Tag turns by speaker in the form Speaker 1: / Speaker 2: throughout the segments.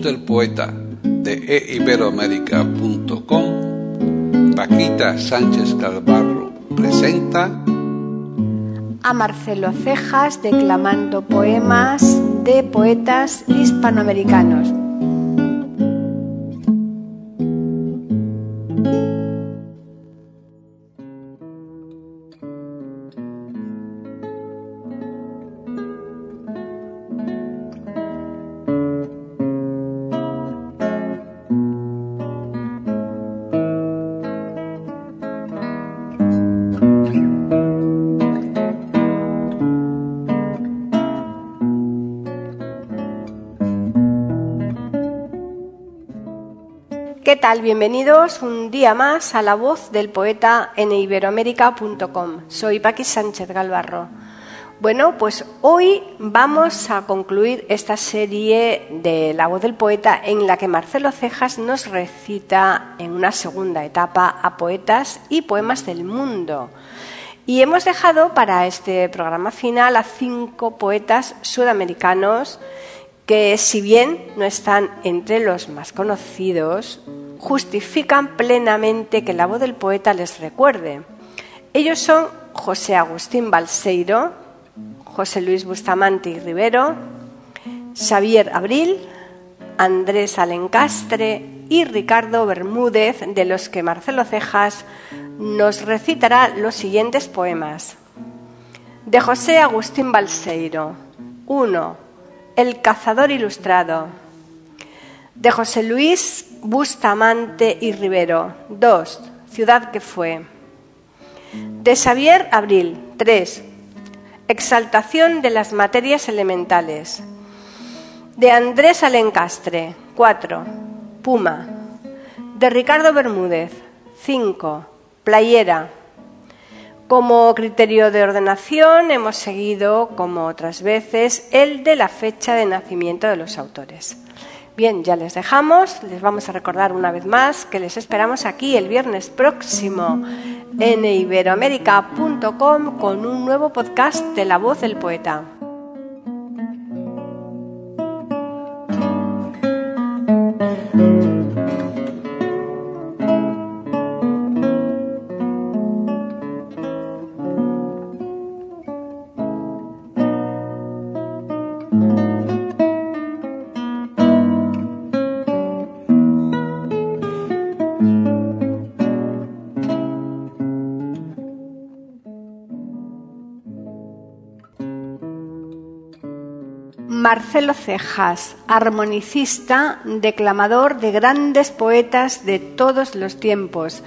Speaker 1: Del poeta de eiberoamérica.com, Paquita Sánchez Calvarro presenta
Speaker 2: a Marcelo Cejas declamando poemas de poetas hispanoamericanos. Bienvenidos un día más a la voz del poeta en iberoamérica.com. Soy Paqui Sánchez Galvarro. Bueno, pues hoy vamos a concluir esta serie de La voz del poeta en la que Marcelo Cejas nos recita en una segunda etapa a poetas y poemas del mundo. Y hemos dejado para este programa final a cinco poetas sudamericanos que si bien no están entre los más conocidos, justifican plenamente que la voz del poeta les recuerde. Ellos son José Agustín Balseiro, José Luis Bustamante y Rivero, Xavier Abril, Andrés Alencastre y Ricardo Bermúdez, de los que Marcelo Cejas nos recitará los siguientes poemas. De José Agustín Balseiro. 1. El cazador ilustrado. De José Luis Bustamante y Rivero. 2. Ciudad que fue. De Xavier Abril. 3. Exaltación de las materias elementales. De Andrés Alencastre. 4. Puma. De Ricardo Bermúdez. 5. Playera. Como criterio de ordenación hemos seguido, como otras veces, el de la fecha de nacimiento de los autores. Bien, ya les dejamos, les vamos a recordar una vez más que les esperamos aquí el viernes próximo en iberoamérica.com con un nuevo podcast de La Voz del Poeta. Marcelo Cejas, armonicista, declamador de grandes poetas de todos los tiempos.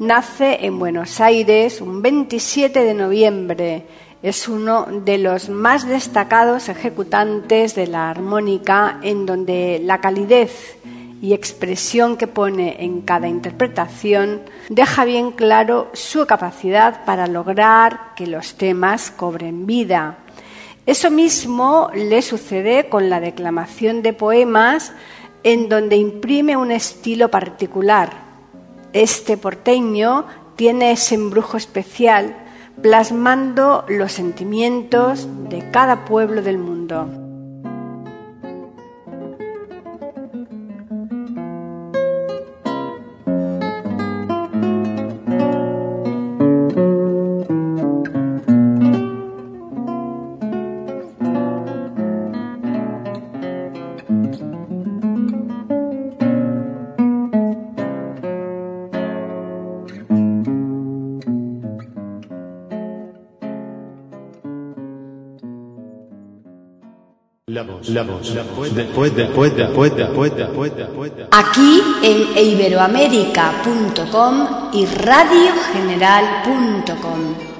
Speaker 2: Nace en Buenos Aires un 27 de noviembre. Es uno de los más destacados ejecutantes de la armónica en donde la calidez y expresión que pone en cada interpretación deja bien claro su capacidad para lograr que los temas cobren vida. Eso mismo le sucede con la declamación de poemas en donde imprime un estilo particular. Este porteño tiene ese embrujo especial plasmando los sentimientos de cada pueblo del mundo.
Speaker 3: Voz, la voz, del poeta, del poeta, poeta, poeta, poeta, poeta.
Speaker 4: Aquí en iberoamérica.com y radiogeneral.com.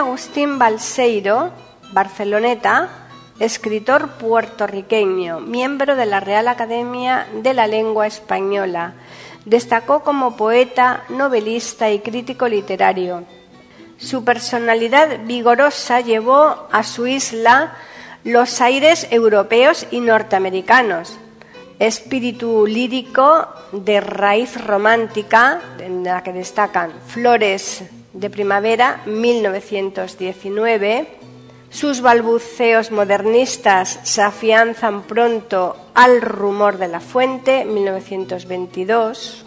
Speaker 2: Agustín Balseiro, Barceloneta, escritor puertorriqueño, miembro de la Real Academia de la Lengua Española. Destacó como poeta, novelista y crítico literario. Su personalidad vigorosa llevó a su isla los aires europeos y norteamericanos. Espíritu lírico de raíz romántica, en la que destacan Flores de Primavera, 1919. Sus balbuceos modernistas se afianzan pronto al rumor de la fuente, 1922.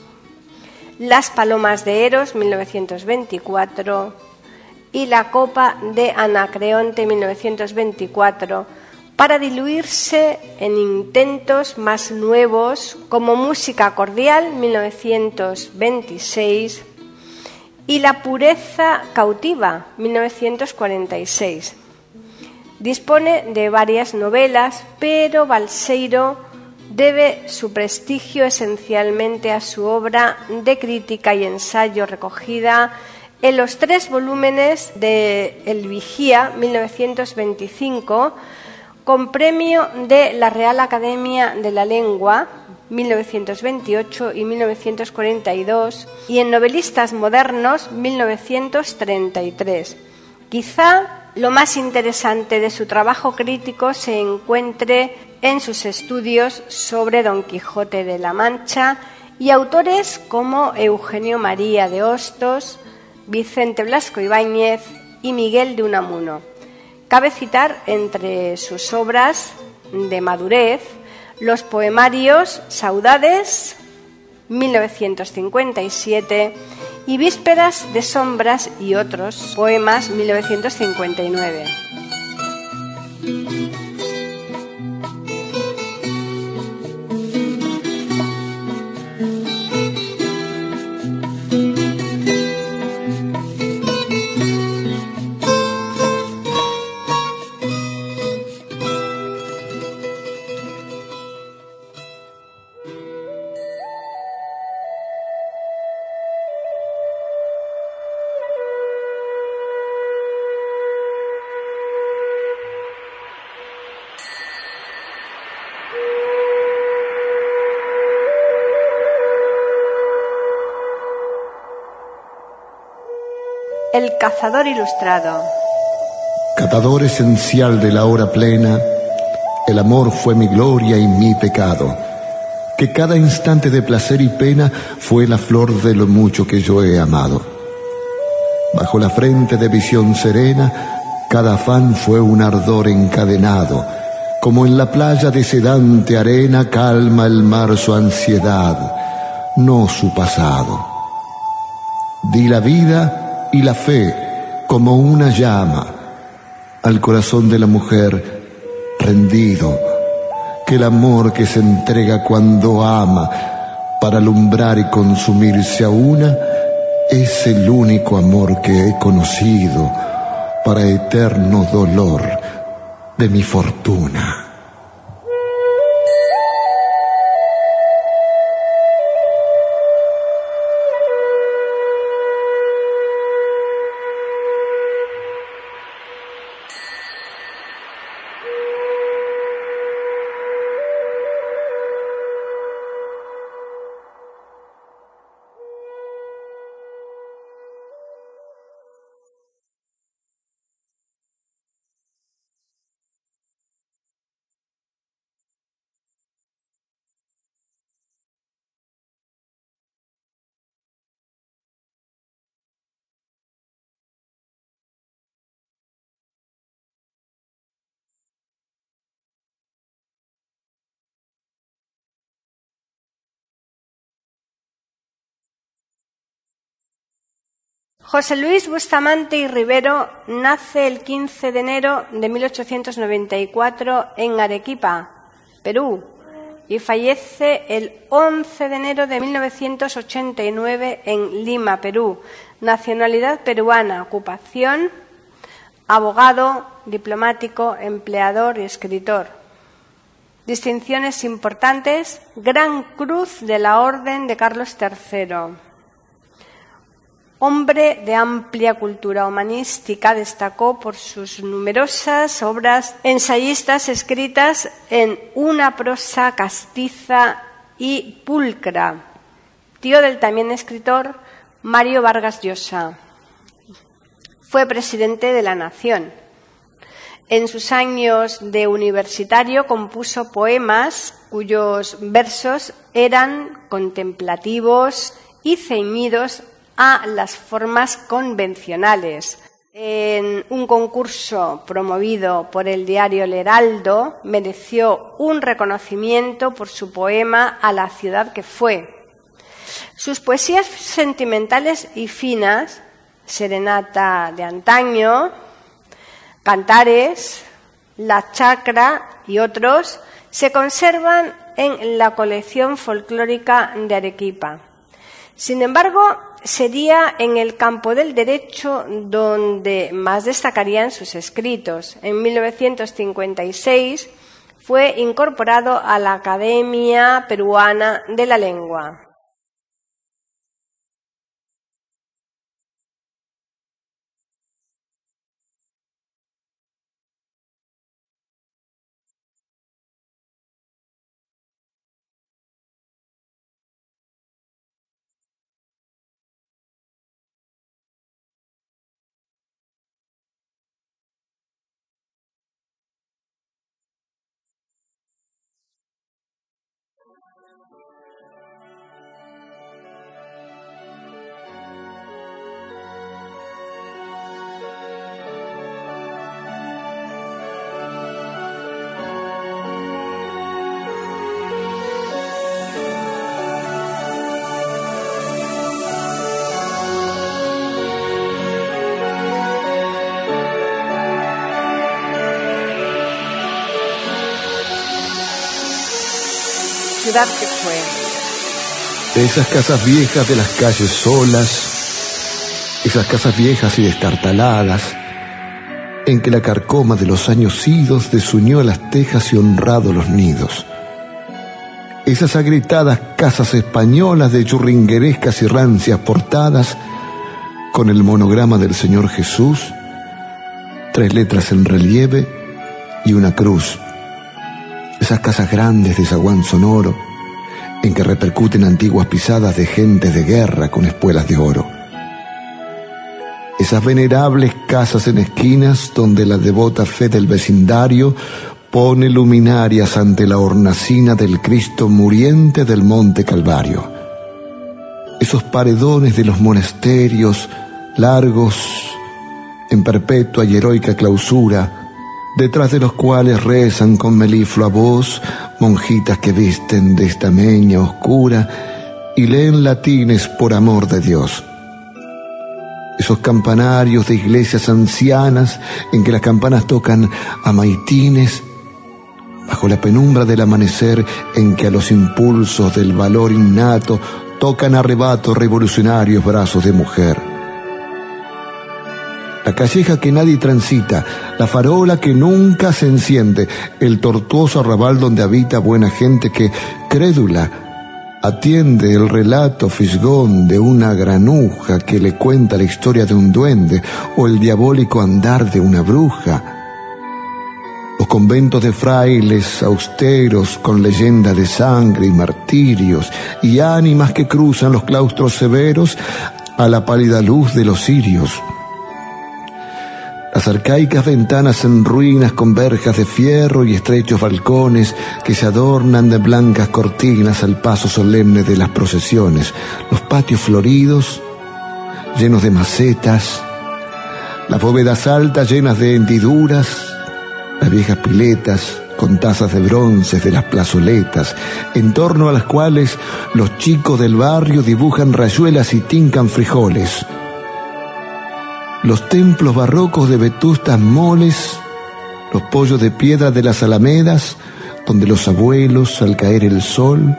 Speaker 2: Las Palomas de Eros, 1924. Y La Copa de Anacreonte, 1924, para diluirse en intentos más nuevos como Música Cordial, 1926 y La pureza cautiva, 1946. Dispone de varias novelas, pero Balseiro debe su prestigio esencialmente a su obra de crítica y ensayo recogida en los tres volúmenes de El Vigía, 1925, con premio de la Real Academia de la Lengua, 1928 y 1942, y en Novelistas Modernos, 1933. Quizá lo más interesante de su trabajo crítico se encuentre en sus estudios sobre Don Quijote de la Mancha y autores como Eugenio María de Hostos, Vicente Blasco Ibáñez y Miguel de Unamuno. Cabe citar entre sus obras de madurez los poemarios Saudades, 1957, y Vísperas de Sombras y otros poemas, 1959. El cazador ilustrado.
Speaker 5: Catador esencial de la hora plena, el amor fue mi gloria y mi pecado, que cada instante de placer y pena fue la flor de lo mucho que yo he amado. Bajo la frente de visión serena, cada afán fue un ardor encadenado, como en la playa de sedante arena calma el mar su ansiedad, no su pasado. Di la vida y la fe como una llama al corazón de la mujer rendido, que el amor que se entrega cuando ama para alumbrar y consumirse a una es el único amor que he conocido para eterno dolor de mi fortuna.
Speaker 2: José Luis Bustamante y Rivero nace el 15 de enero de 1894 en Arequipa, Perú, y fallece el 11 de enero de 1989 en Lima, Perú. Nacionalidad peruana, ocupación, abogado, diplomático, empleador y escritor. Distinciones importantes, Gran Cruz de la Orden de Carlos III. Hombre de amplia cultura humanística, destacó por sus numerosas obras ensayistas escritas en una prosa castiza y pulcra. Tío del también escritor Mario Vargas Llosa. Fue presidente de la Nación. En sus años de universitario compuso poemas cuyos versos eran contemplativos y ceñidos a las formas convencionales. En un concurso promovido por el diario El Heraldo, mereció un reconocimiento por su poema A la ciudad que fue. Sus poesías sentimentales y finas, Serenata de antaño, Cantares, La Chacra y otros, se conservan en la colección folclórica de Arequipa. Sin embargo, sería en el campo del derecho donde más destacarían sus escritos. En 1956 fue incorporado a la Academia Peruana de la Lengua.
Speaker 5: De esas casas viejas de las calles solas, esas casas viejas y destartaladas, en que la carcoma de los años idos desunió las tejas y honrado los nidos. Esas agrietadas casas españolas de churringuerescas y rancias portadas, con el monograma del Señor Jesús, tres letras en relieve y una cruz esas casas grandes de zaguán sonoro, en que repercuten antiguas pisadas de gentes de guerra con espuelas de oro. Esas venerables casas en esquinas donde la devota fe del vecindario pone luminarias ante la hornacina del Cristo muriente del Monte Calvario. Esos paredones de los monasterios largos en perpetua y heroica clausura, detrás de los cuales rezan con meliflua voz monjitas que visten de esta meña oscura y leen latines por amor de Dios. Esos campanarios de iglesias ancianas en que las campanas tocan a maitines, bajo la penumbra del amanecer en que a los impulsos del valor innato tocan arrebato revolucionarios brazos de mujer la calleja que nadie transita, la farola que nunca se enciende, el tortuoso arrabal donde habita buena gente que, crédula, atiende el relato fisgón de una granuja que le cuenta la historia de un duende o el diabólico andar de una bruja. Los conventos de frailes austeros con leyenda de sangre y martirios y ánimas que cruzan los claustros severos a la pálida luz de los cirios las arcaicas ventanas en ruinas con verjas de fierro y estrechos balcones que se adornan de blancas cortinas al paso solemne de las procesiones, los patios floridos, llenos de macetas, las bóvedas altas llenas de hendiduras, las viejas piletas con tazas de bronce de las plazoletas, en torno a las cuales los chicos del barrio dibujan rayuelas y tincan frijoles, los templos barrocos de vetustas moles, los pollos de piedra de las alamedas, donde los abuelos, al caer el sol,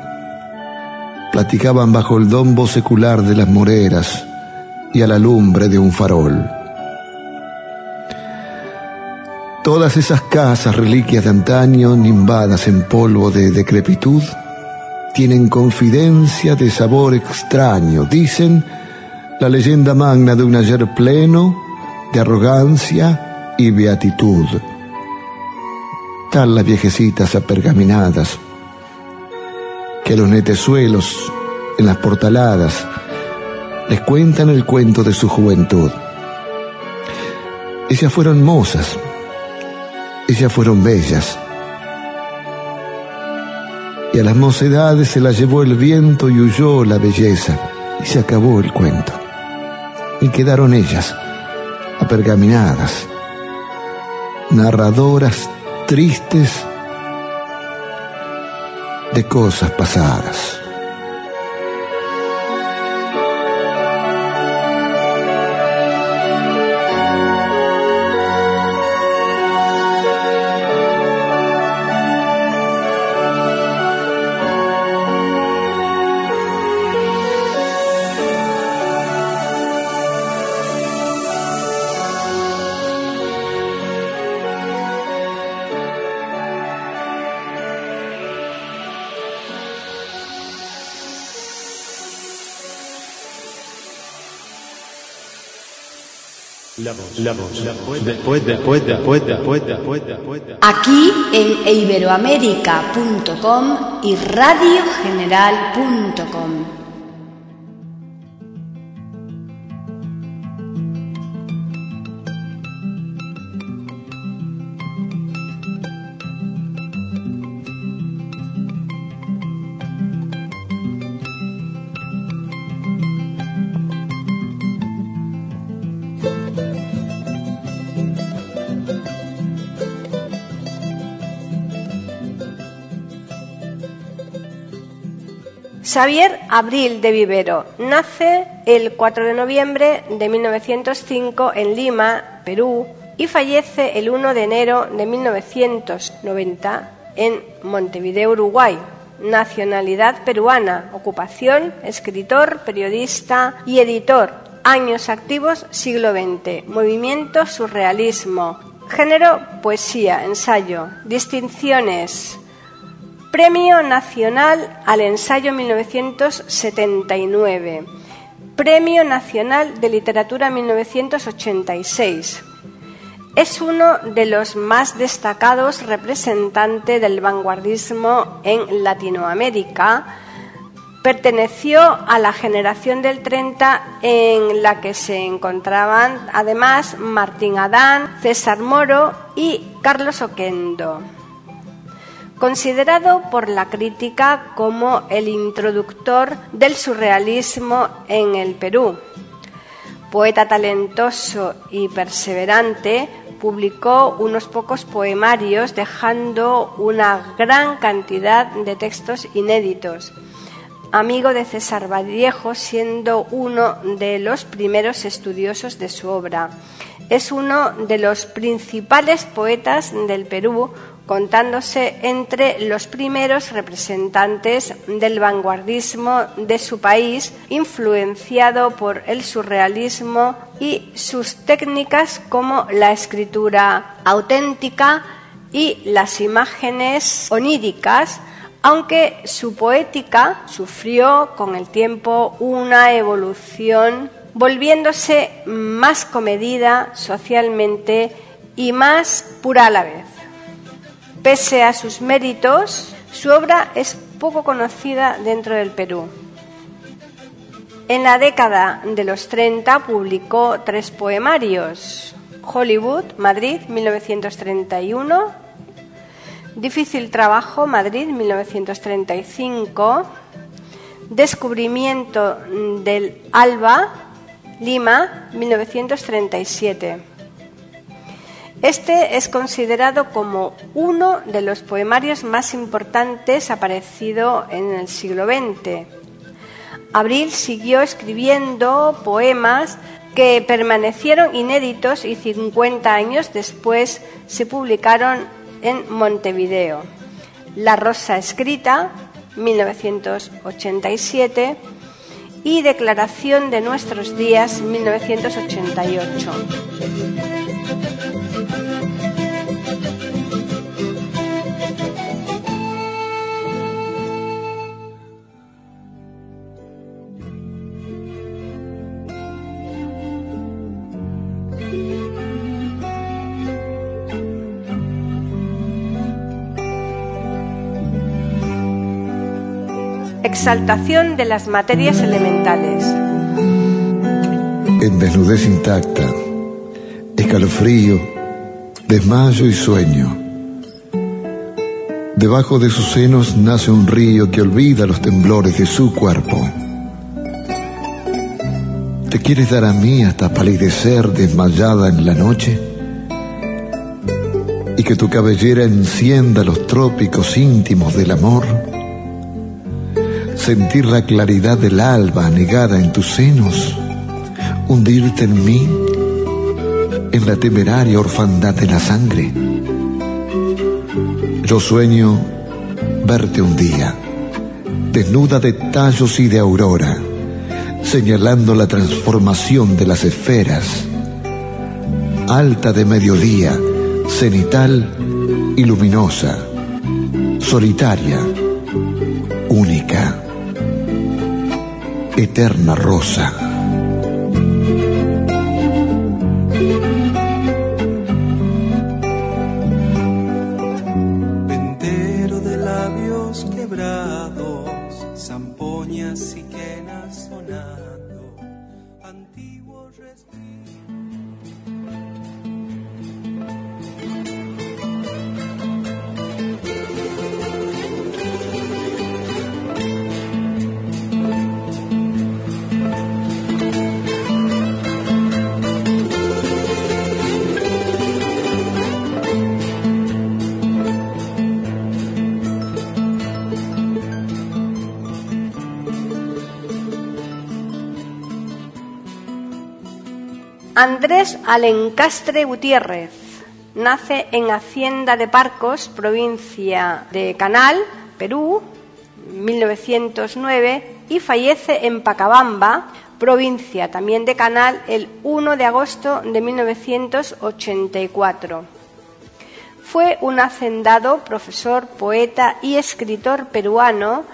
Speaker 5: platicaban bajo el dombo secular de las moreras y a la lumbre de un farol. Todas esas casas, reliquias de antaño, nimbadas en polvo de decrepitud, tienen confidencia de sabor extraño, dicen la leyenda magna de un ayer pleno de arrogancia y beatitud. Tal las viejecitas apergaminadas, que los netezuelos en las portaladas les cuentan el cuento de su juventud. Ellas fueron mozas, ellas fueron bellas. Y a las mocedades se las llevó el viento y huyó la belleza, y se acabó el cuento. Y quedaron ellas, apergaminadas, narradoras tristes de cosas pasadas.
Speaker 2: Aquí en iberoamérica.com y radiogeneral.com. Xavier Abril de Vivero nace el 4 de noviembre de 1905 en Lima, Perú, y fallece el 1 de enero de 1990 en Montevideo, Uruguay. Nacionalidad peruana, ocupación, escritor, periodista y editor. Años activos, siglo XX. Movimiento surrealismo. Género, poesía, ensayo. Distinciones. Premio Nacional al Ensayo 1979. Premio Nacional de Literatura 1986. Es uno de los más destacados representantes del vanguardismo en Latinoamérica. Perteneció a la generación del 30 en la que se encontraban además Martín Adán, César Moro y Carlos Oquendo considerado por la crítica como el introductor del surrealismo en el Perú. Poeta talentoso y perseverante, publicó unos pocos poemarios dejando una gran cantidad de textos inéditos. Amigo de César Vallejo, siendo uno de los primeros estudiosos de su obra. Es uno de los principales poetas del Perú, contándose entre los primeros representantes del vanguardismo de su país, influenciado por el surrealismo y sus técnicas como la escritura auténtica y las imágenes oníricas, aunque su poética sufrió con el tiempo una evolución volviéndose más comedida socialmente y más pura a la vez. Pese a sus méritos, su obra es poco conocida dentro del Perú. En la década de los 30 publicó tres poemarios. Hollywood, Madrid, 1931. Difícil trabajo, Madrid, 1935. Descubrimiento del Alba, Lima, 1937. Este es considerado como uno de los poemarios más importantes aparecido en el siglo XX. Abril siguió escribiendo poemas que permanecieron inéditos y 50 años después se publicaron en Montevideo. La Rosa Escrita, 1987, y Declaración de Nuestros Días, 1988. Exaltación de las materias elementales.
Speaker 5: En desnudez intacta, escalofrío, desmayo y sueño. Debajo de sus senos nace un río que olvida los temblores de su cuerpo. ¿Te quieres dar a mí hasta palidecer desmayada en la noche? Y que tu cabellera encienda los trópicos íntimos del amor sentir la claridad del alba anegada en tus senos, hundirte en mí, en la temeraria orfandad de la sangre. Yo sueño verte un día, desnuda de tallos y de aurora, señalando la transformación de las esferas, alta de mediodía, cenital y luminosa, solitaria, única eterna rosa.
Speaker 2: Andrés Alencastre Gutiérrez nace en Hacienda de Parcos, provincia de Canal, Perú, 1909, y fallece en Pacabamba, provincia también de Canal, el 1 de agosto de 1984. Fue un hacendado, profesor, poeta y escritor peruano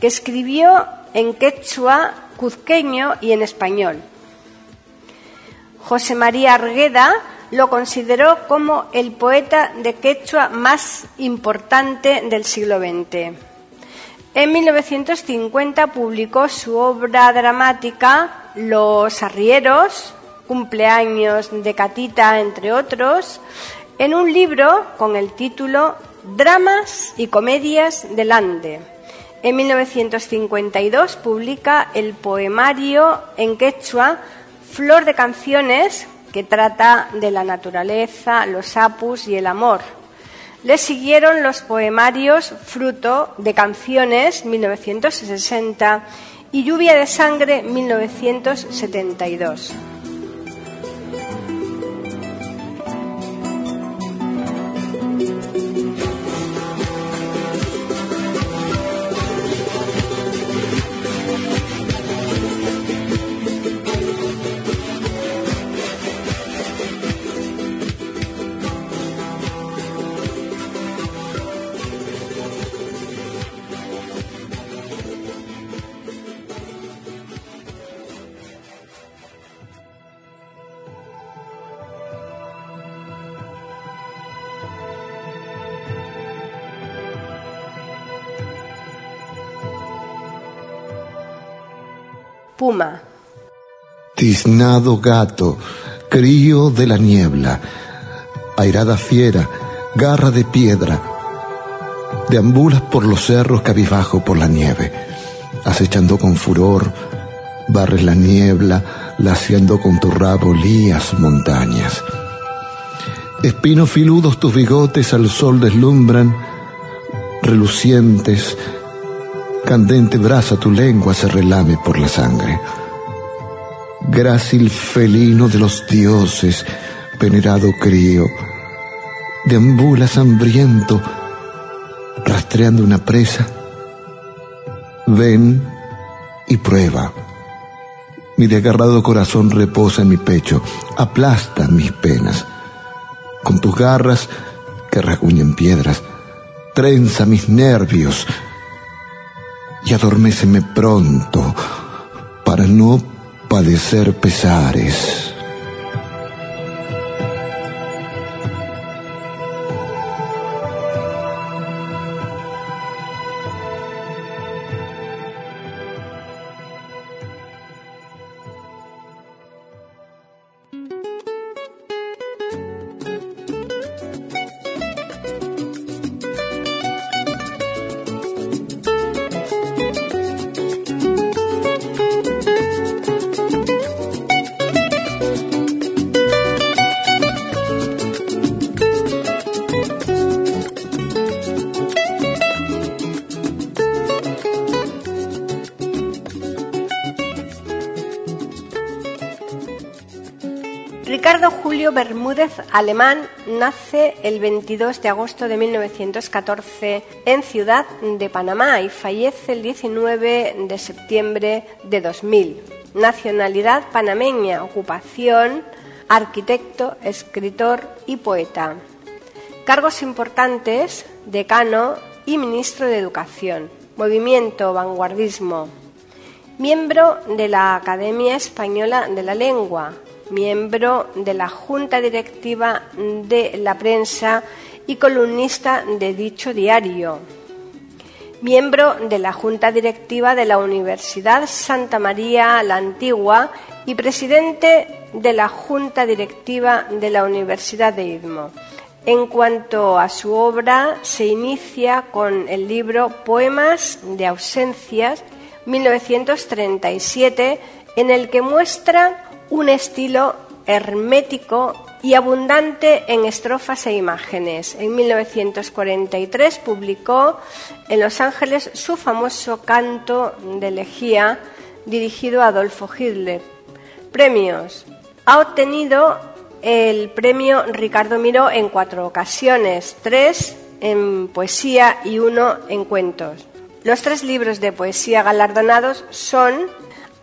Speaker 2: que escribió en quechua, cuzqueño y en español. José María Argueda lo consideró como el poeta de quechua más importante del siglo XX. En 1950 publicó su obra dramática Los arrieros, cumpleaños de Catita, entre otros, en un libro con el título Dramas y Comedias del Ande. En 1952 publica el poemario en quechua Flor de canciones que trata de la naturaleza, los apus y el amor. Le siguieron los poemarios Fruto de canciones 1960 y Lluvia de sangre 1972.
Speaker 5: Tiznado gato, crío de la niebla, airada fiera, garra de piedra, deambulas por los cerros cabizbajo por la nieve, acechando con furor, barres la niebla, laciando con tu rabo lías montañas. Espinos filudos tus bigotes al sol deslumbran, relucientes, candente brasa tu lengua se relame por la sangre. grácil felino de los dioses, venerado crío, deambulas hambriento, rastreando una presa. Ven y prueba. Mi desgarrado corazón reposa en mi pecho, aplasta mis penas. Con tus garras que rasguñen piedras, trenza mis nervios y adorméceme pronto para no padecer pesares.
Speaker 2: Bermúdez Alemán nace el 22 de agosto de 1914 en Ciudad de Panamá y fallece el 19 de septiembre de 2000. Nacionalidad panameña, ocupación, arquitecto, escritor y poeta. Cargos importantes, decano y ministro de Educación. Movimiento Vanguardismo. Miembro de la Academia Española de la Lengua, miembro de la Junta Directiva de la Prensa y columnista de dicho diario, miembro de la Junta Directiva de la Universidad Santa María la Antigua y presidente de la Junta Directiva de la Universidad de Idmo. En cuanto a su obra, se inicia con el libro Poemas de ausencias, 1937, en el que muestra un estilo hermético y abundante en estrofas e imágenes. En 1943 publicó en Los Ángeles su famoso canto de elegía dirigido a Adolfo Hitler. Premios. Ha obtenido el premio Ricardo Miró en cuatro ocasiones, tres en poesía y uno en cuentos. Los tres libros de poesía galardonados son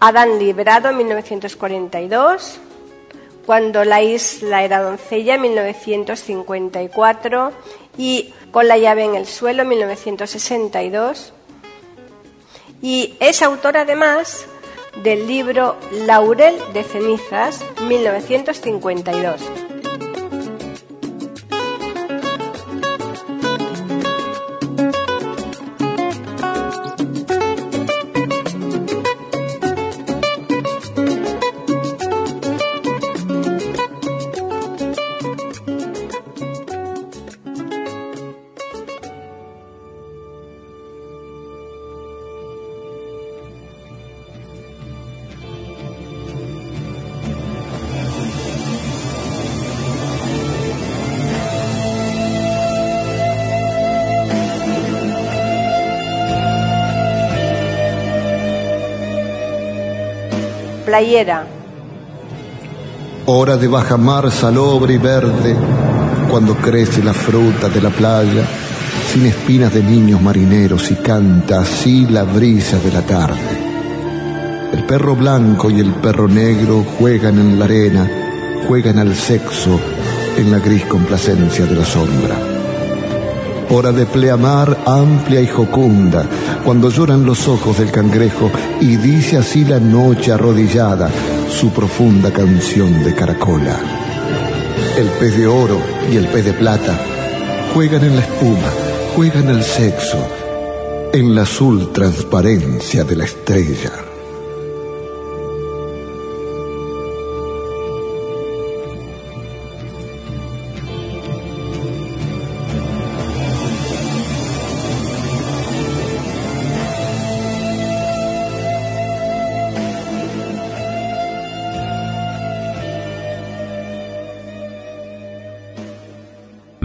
Speaker 2: Adán liberado 1942, Cuando la isla era doncella 1954 y Con la llave en el suelo 1962. Y es autor además del libro Laurel de cenizas 1952.
Speaker 5: Hora de bajamar salobre y verde, cuando crece la fruta de la playa, sin espinas de niños marineros y canta así la brisa de la tarde. El perro blanco y el perro negro juegan en la arena, juegan al sexo en la gris complacencia de la sombra. Hora de pleamar amplia y jocunda, cuando lloran los ojos del cangrejo y dice así la noche arrodillada su profunda canción de caracola. El pez de oro y el pez de plata juegan en la espuma, juegan el sexo, en la azul transparencia de la estrella.